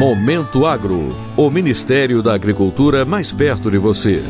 Momento Agro, o Ministério da Agricultura mais perto de você.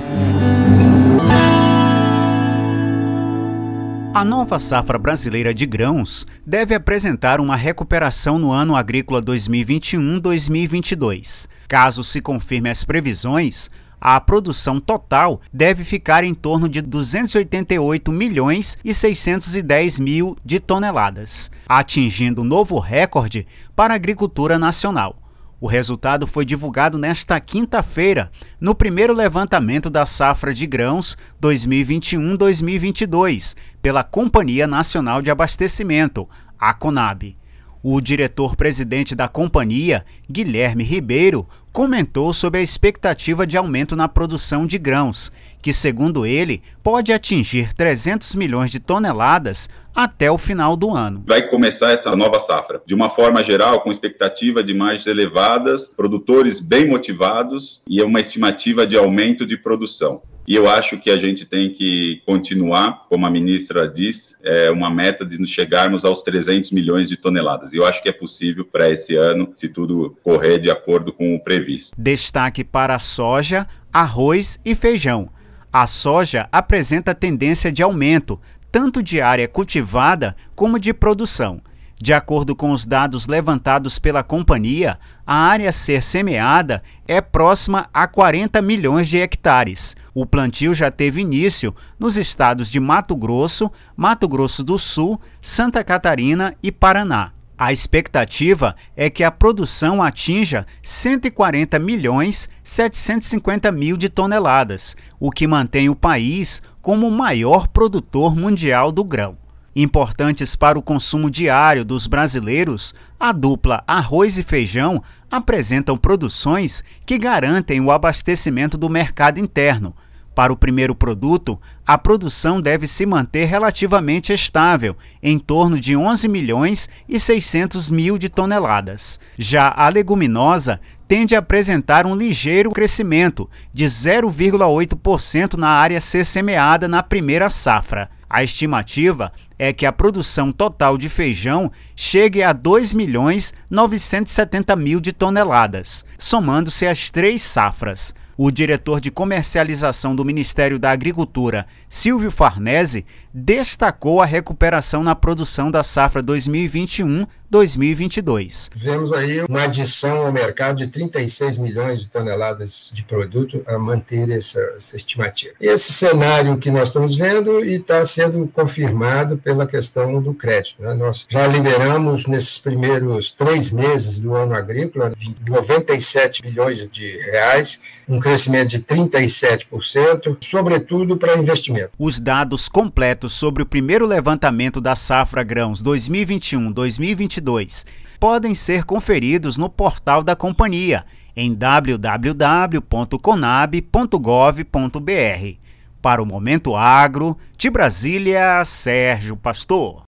A nova safra brasileira de grãos deve apresentar uma recuperação no ano agrícola 2021-2022. Caso se confirme as previsões, a produção total deve ficar em torno de 288 milhões e 610 mil de toneladas, atingindo novo recorde para a agricultura nacional. O resultado foi divulgado nesta quinta-feira, no primeiro levantamento da safra de grãos 2021-2022, pela Companhia Nacional de Abastecimento, a CONAB. O diretor-presidente da companhia, Guilherme Ribeiro, comentou sobre a expectativa de aumento na produção de grãos, que, segundo ele, pode atingir 300 milhões de toneladas até o final do ano. Vai começar essa nova safra de uma forma geral, com expectativa de margens elevadas, produtores bem motivados e uma estimativa de aumento de produção. E eu acho que a gente tem que continuar, como a ministra diz, é uma meta de chegarmos aos 300 milhões de toneladas. E eu acho que é possível para esse ano, se tudo correr de acordo com o previsto. Destaque para soja, arroz e feijão. A soja apresenta tendência de aumento, tanto de área cultivada como de produção. De acordo com os dados levantados pela companhia, a área a ser semeada é próxima a 40 milhões de hectares. O plantio já teve início nos estados de Mato Grosso, Mato Grosso do Sul, Santa Catarina e Paraná. A expectativa é que a produção atinja 140 milhões 750 mil de toneladas, o que mantém o país como o maior produtor mundial do grão. Importantes para o consumo diário dos brasileiros, a dupla arroz e feijão apresentam produções que garantem o abastecimento do mercado interno. Para o primeiro produto, a produção deve se manter relativamente estável, em torno de 11 milhões e 600 mil de toneladas. Já a leguminosa tende a apresentar um ligeiro crescimento de 0,8% na área ser semeada na primeira safra. A estimativa é que a produção total de feijão chegue a 2 milhões 970 mil de toneladas, somando-se as três safras. O diretor de comercialização do Ministério da Agricultura, Silvio Farnese, destacou a recuperação na produção da safra 2021-2022. Vemos aí uma adição ao mercado de 36 milhões de toneladas de produto a manter essa, essa estimativa. Esse cenário que nós estamos vendo e está sendo confirmado pela questão do crédito. Né? Nós já liberamos nesses primeiros três meses do ano agrícola 97 bilhões de reais, um crescimento de 37%, sobretudo para investimento. Os dados completos sobre o primeiro levantamento da safra grãos 2021-2022 podem ser conferidos no portal da companhia em www.conab.gov.br. Para o Momento Agro, de Brasília, Sérgio Pastor.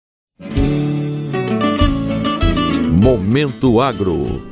Momento Agro,